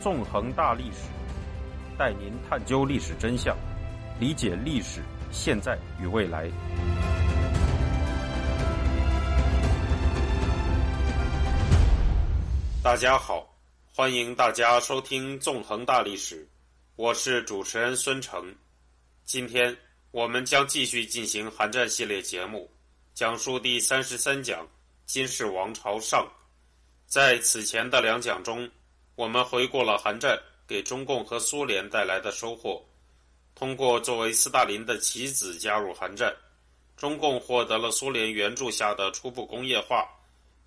纵横大历史，带您探究历史真相，理解历史现在与未来。大家好，欢迎大家收听《纵横大历史》，我是主持人孙成。今天我们将继续进行韩战系列节目，讲述第三十三讲金氏王朝上。在此前的两讲中，我们回顾了韩战给中共和苏联带来的收获。通过作为斯大林的棋子加入韩战，中共获得了苏联援助下的初步工业化。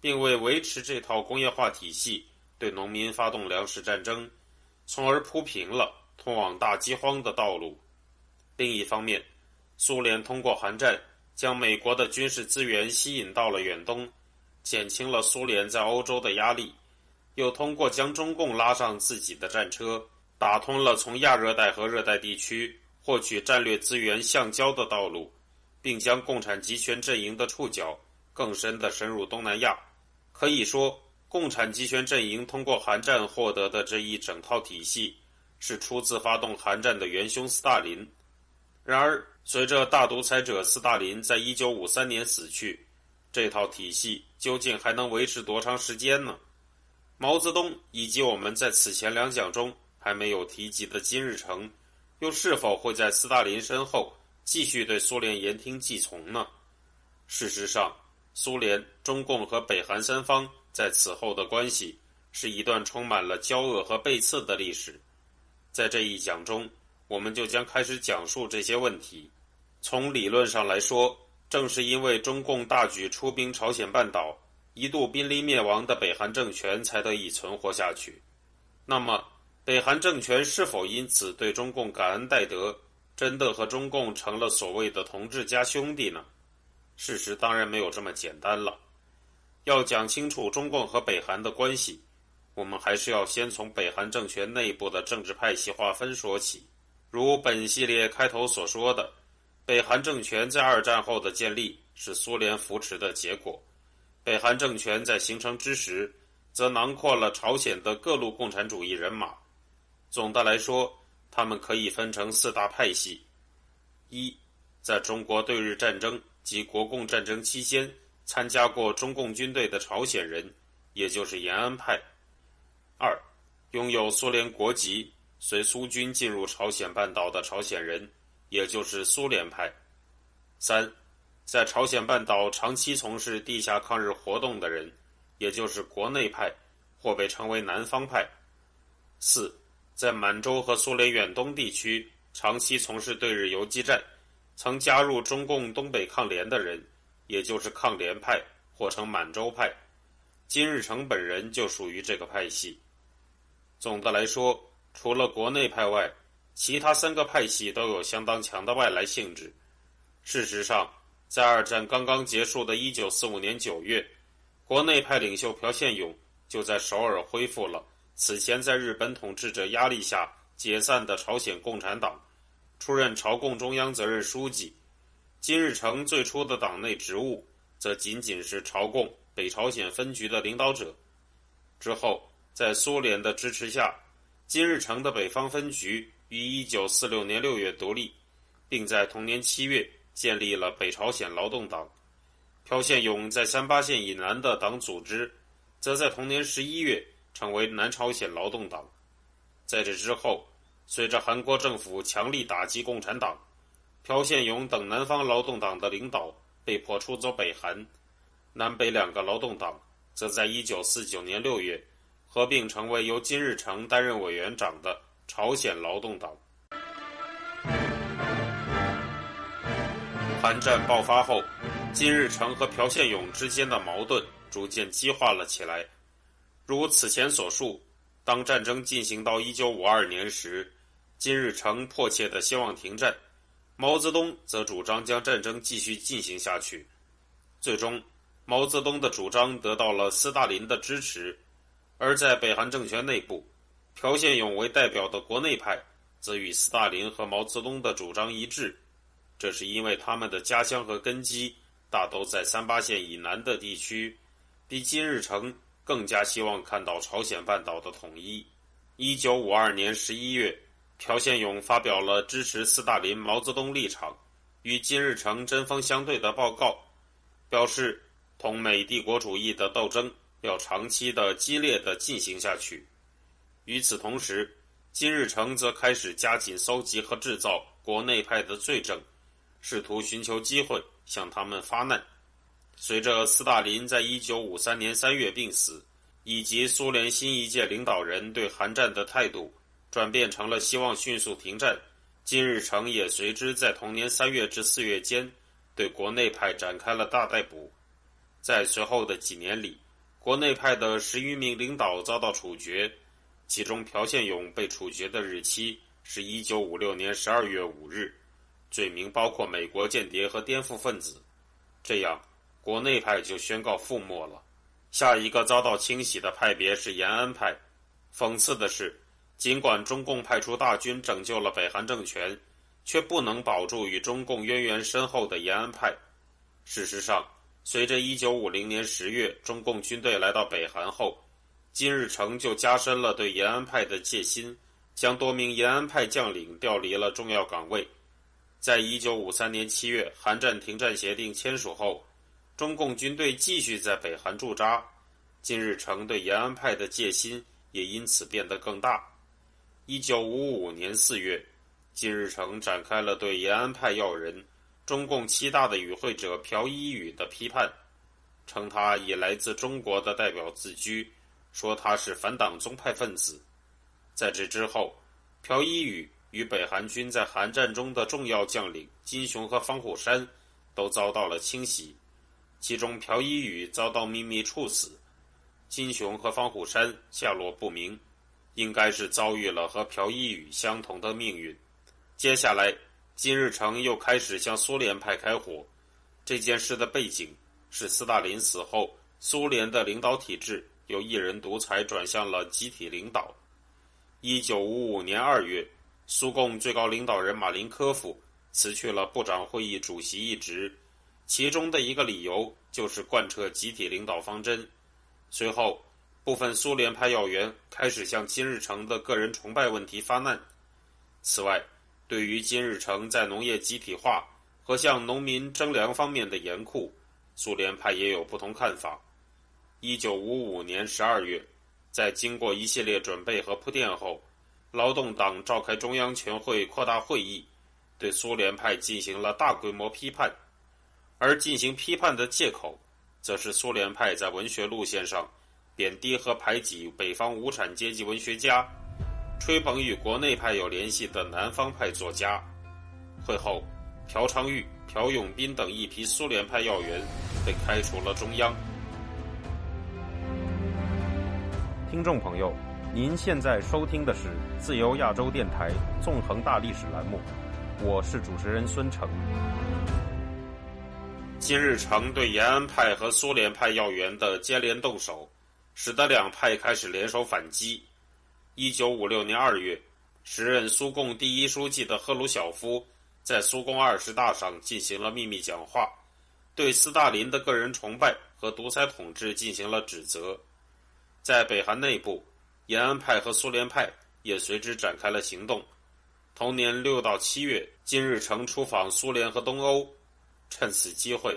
并为维持这套工业化体系，对农民发动粮食战争，从而铺平了通往大饥荒的道路。另一方面，苏联通过韩战将美国的军事资源吸引到了远东，减轻了苏联在欧洲的压力；又通过将中共拉上自己的战车，打通了从亚热带和热带地区获取战略资源橡胶的道路，并将共产集权阵营的触角更深地深入东南亚。可以说，共产集权阵营通过韩战获得的这一整套体系，是出自发动韩战的元凶斯大林。然而，随着大独裁者斯大林在一九五三年死去，这套体系究竟还能维持多长时间呢？毛泽东以及我们在此前两讲中还没有提及的金日成，又是否会在斯大林身后继续对苏联言听计从呢？事实上，苏联、中共和北韩三方在此后的关系是一段充满了交恶和背刺的历史。在这一讲中，我们就将开始讲述这些问题。从理论上来说，正是因为中共大举出兵朝鲜半岛，一度濒临灭亡的北韩政权才得以存活下去。那么，北韩政权是否因此对中共感恩戴德，真的和中共成了所谓的同志加兄弟呢？事实当然没有这么简单了。要讲清楚中共和北韩的关系，我们还是要先从北韩政权内部的政治派系划分说起。如本系列开头所说的，北韩政权在二战后的建立是苏联扶持的结果。北韩政权在形成之时，则囊括了朝鲜的各路共产主义人马。总的来说，他们可以分成四大派系：一，在中国对日战争。及国共战争期间参加过中共军队的朝鲜人，也就是延安派；二，拥有苏联国籍随苏军进入朝鲜半岛的朝鲜人，也就是苏联派；三，在朝鲜半岛长期从事地下抗日活动的人，也就是国内派，或被称为南方派；四，在满洲和苏联远东地区长期从事对日游击战。曾加入中共东北抗联的人，也就是抗联派或称满洲派，金日成本人就属于这个派系。总的来说，除了国内派外，其他三个派系都有相当强的外来性质。事实上，在二战刚刚结束的一九四五年九月，国内派领袖朴宪勇就在首尔恢复了此前在日本统治者压力下解散的朝鲜共产党。出任朝共中央责任书记，金日成最初的党内职务则仅仅是朝贡北朝鲜分局的领导者。之后，在苏联的支持下，金日成的北方分局于一九四六年六月独立，并在同年七月建立了北朝鲜劳动党。朴宪勇在三八线以南的党组织，则在同年十一月成为南朝鲜劳动党。在这之后。随着韩国政府强力打击共产党，朴宪勇等南方劳动党的领导被迫出走北韩，南北两个劳动党则在1949年6月合并成为由金日成担任委员长的朝鲜劳动党。韩战爆发后，金日成和朴宪勇之间的矛盾逐渐激化了起来。如此前所述，当战争进行到1952年时，金日成迫切的希望停战，毛泽东则主张将战争继续进行下去。最终，毛泽东的主张得到了斯大林的支持，而在北韩政权内部，朴宪勇为代表的国内派则与斯大林和毛泽东的主张一致。这是因为他们的家乡和根基大都在三八线以南的地区，比金日成更加希望看到朝鲜半岛的统一。一九五二年十一月，朴宪勇发表了支持斯大林、毛泽东立场与金日成针锋相对的报告，表示同美帝国主义的斗争要长期的激烈的进行下去。与此同时，金日成则开始加紧搜集和制造国内派的罪证，试图寻求机会向他们发难。随着斯大林在一九五三年三月病死。以及苏联新一届领导人对韩战的态度转变成了希望迅速停战，金日成也随之在同年三月至四月间对国内派展开了大逮捕。在随后的几年里，国内派的十余名领导遭到处决，其中朴宪勇被处决的日期是一九五六年十二月五日，罪名包括美国间谍和颠覆分子。这样，国内派就宣告覆没了。下一个遭到清洗的派别是延安派。讽刺的是，尽管中共派出大军拯救了北韩政权，却不能保住与中共渊源深厚的延安派。事实上，随着1950年10月中共军队来到北韩后，金日成就加深了对延安派的戒心，将多名延安派将领调离了重要岗位。在一九五三年七月韩战停战协定签署后。中共军队继续在北韩驻扎，金日成对延安派的戒心也因此变得更大。一九五五年四月，金日成展开了对延安派要人、中共七大的与会者朴一宇的批判，称他以来自中国的代表自居，说他是反党宗派分子。在这之后，朴一宇与北韩军在韩战中的重要将领金雄和方虎山都遭到了清洗。其中，朴一宇遭到秘密处死，金雄和方虎山下落不明，应该是遭遇了和朴一宇相同的命运。接下来，金日成又开始向苏联派开火。这件事的背景是斯大林死后，苏联的领导体制由一人独裁转向了集体领导。一九五五年二月，苏共最高领导人马林科夫辞去了部长会议主席一职。其中的一个理由就是贯彻集体领导方针。随后，部分苏联派要员开始向金日成的个人崇拜问题发难。此外，对于金日成在农业集体化和向农民征粮方面的严酷，苏联派也有不同看法。一九五五年十二月，在经过一系列准备和铺垫后，劳动党召开中央全会扩大会议，对苏联派进行了大规模批判。而进行批判的借口，则是苏联派在文学路线上贬低和排挤北方无产阶级文学家，吹捧与国内派有联系的南方派作家。会后，朴昌玉、朴永斌等一批苏联派要员被开除了中央。听众朋友，您现在收听的是自由亚洲电台纵横大历史栏目，我是主持人孙成。金日成对延安派和苏联派要员的接连动手，使得两派开始联手反击。一九五六年二月，时任苏共第一书记的赫鲁晓夫在苏共二十大上进行了秘密讲话，对斯大林的个人崇拜和独裁统治进行了指责。在北韩内部，延安派和苏联派也随之展开了行动。同年六到七月，金日成出访苏联和东欧。趁此机会，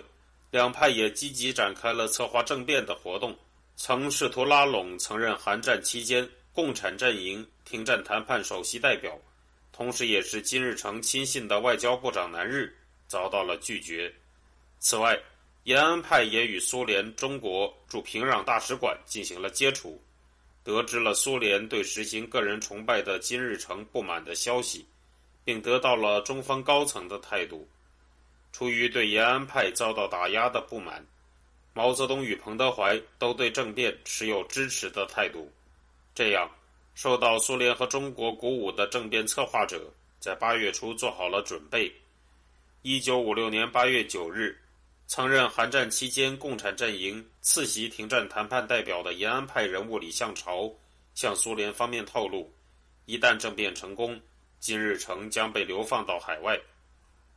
两派也积极展开了策划政变的活动，曾试图拉拢曾任韩战期间共产阵营停战谈判首席代表，同时也是金日成亲信的外交部长南日，遭到了拒绝。此外，延安派也与苏联中国驻平壤大使馆进行了接触，得知了苏联对实行个人崇拜的金日成不满的消息，并得到了中方高层的态度。出于对延安派遭到打压的不满，毛泽东与彭德怀都对政变持有支持的态度。这样，受到苏联和中国鼓舞的政变策划者在八月初做好了准备。一九五六年八月九日，曾任韩战期间共产阵营次席停战谈判代表的延安派人物李相朝向苏联方面透露，一旦政变成功，金日成将被流放到海外。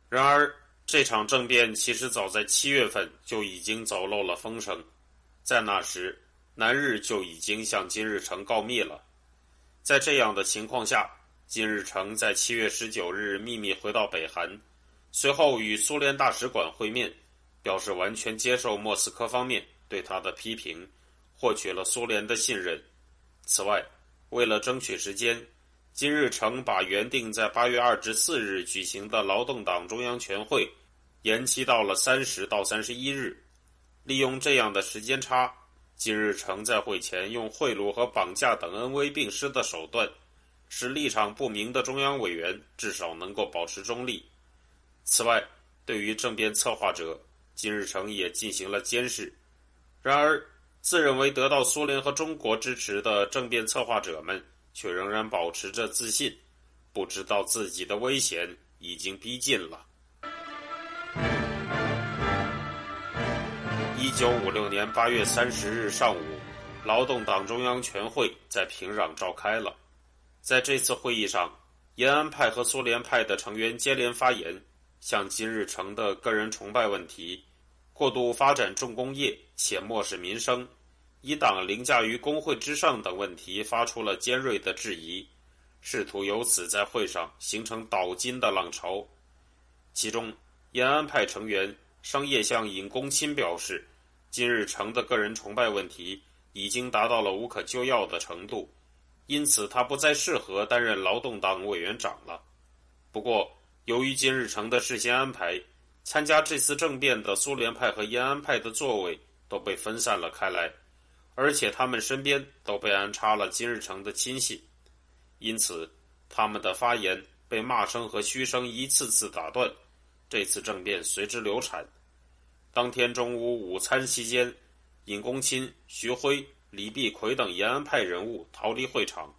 然而，这场政变其实早在七月份就已经走漏了风声，在那时，南日就已经向金日成告密了。在这样的情况下，金日成在七月十九日秘密回到北韩，随后与苏联大使馆会面，表示完全接受莫斯科方面对他的批评，获取了苏联的信任。此外，为了争取时间，金日成把原定在八月二至四日举行的劳动党中央全会延期到了三十到三十一日。利用这样的时间差，金日成在会前用贿赂和绑架等恩威并施的手段。使立场不明的中央委员至少能够保持中立。此外，对于政变策划者，金日成也进行了监视。然而，自认为得到苏联和中国支持的政变策划者们却仍然保持着自信，不知道自己的危险已经逼近了。一九五六年八月三十日上午，劳动党中央全会在平壤召开了。在这次会议上，延安派和苏联派的成员接连发言，向金日成的个人崇拜问题、过度发展重工业且漠视民生、以党凌驾于工会之上等问题发出了尖锐的质疑，试图由此在会上形成倒金的浪潮。其中，延安派成员商业向尹公钦表示，金日成的个人崇拜问题已经达到了无可救药的程度。因此，他不再适合担任劳动党委员长了。不过，由于金日成的事先安排，参加这次政变的苏联派和延安派的座位都被分散了开来，而且他们身边都被安插了金日成的亲信，因此，他们的发言被骂声和嘘声一次次打断，这次政变随之流产。当天中午午餐期间，尹公钦、徐辉。李必奎等延安派人物逃离会场，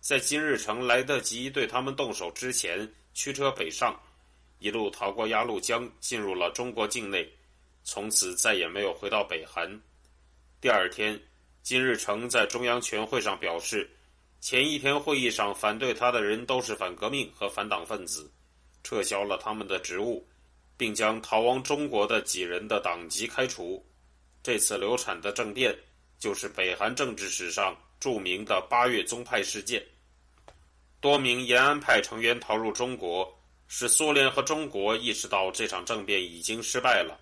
在金日成来得及对他们动手之前，驱车北上，一路逃过鸭绿江，进入了中国境内，从此再也没有回到北韩。第二天，金日成在中央全会上表示，前一天会议上反对他的人都是反革命和反党分子，撤销了他们的职务，并将逃亡中国的几人的党籍开除。这次流产的政变。就是北韩政治史上著名的八月宗派事件。多名延安派成员逃入中国，使苏联和中国意识到这场政变已经失败了。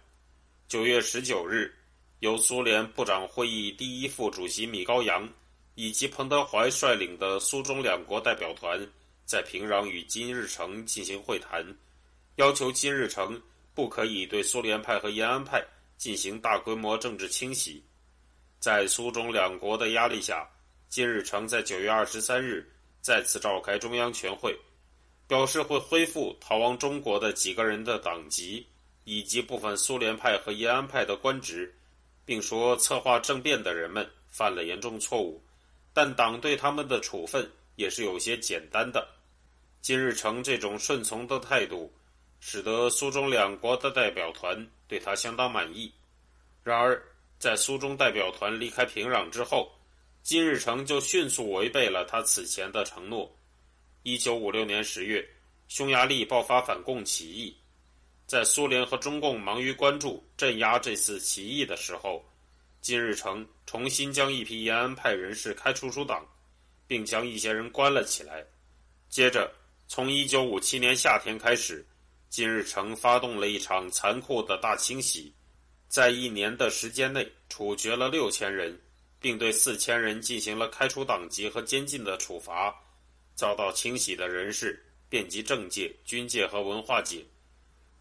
九月十九日，由苏联部长会议第一副主席米高扬以及彭德怀率领的苏中两国代表团在平壤与金日成进行会谈，要求金日成不可以对苏联派和延安派进行大规模政治清洗。在苏中两国的压力下，金日成在九月二十三日再次召开中央全会，表示会恢复逃亡中国的几个人的党籍，以及部分苏联派和延安派的官职，并说策划政变的人们犯了严重错误，但党对他们的处分也是有些简单的。金日成这种顺从的态度，使得苏中两国的代表团对他相当满意。然而，在苏中代表团离开平壤之后，金日成就迅速违背了他此前的承诺。一九五六年十月，匈牙利爆发反共起义，在苏联和中共忙于关注镇压这次起义的时候，金日成重新将一批延安派人士开除出党，并将一些人关了起来。接着，从一九五七年夏天开始，金日成发动了一场残酷的大清洗。在一年的时间内，处决了六千人，并对四千人进行了开除党籍和监禁的处罚。遭到清洗的人士遍及政界、军界和文化界。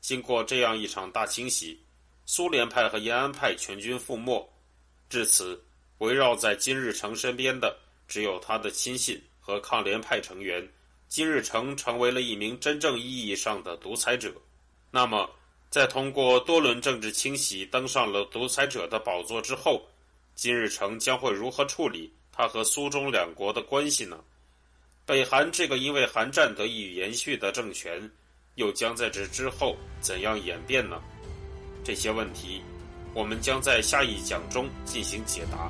经过这样一场大清洗，苏联派和延安派全军覆没。至此，围绕在金日成身边的只有他的亲信和抗联派成员。金日成成为了一名真正意义上的独裁者。那么？在通过多轮政治清洗登上了独裁者的宝座之后，金日成将会如何处理他和苏中两国的关系呢？北韩这个因为韩战得以延续的政权，又将在这之后怎样演变呢？这些问题，我们将在下一讲中进行解答。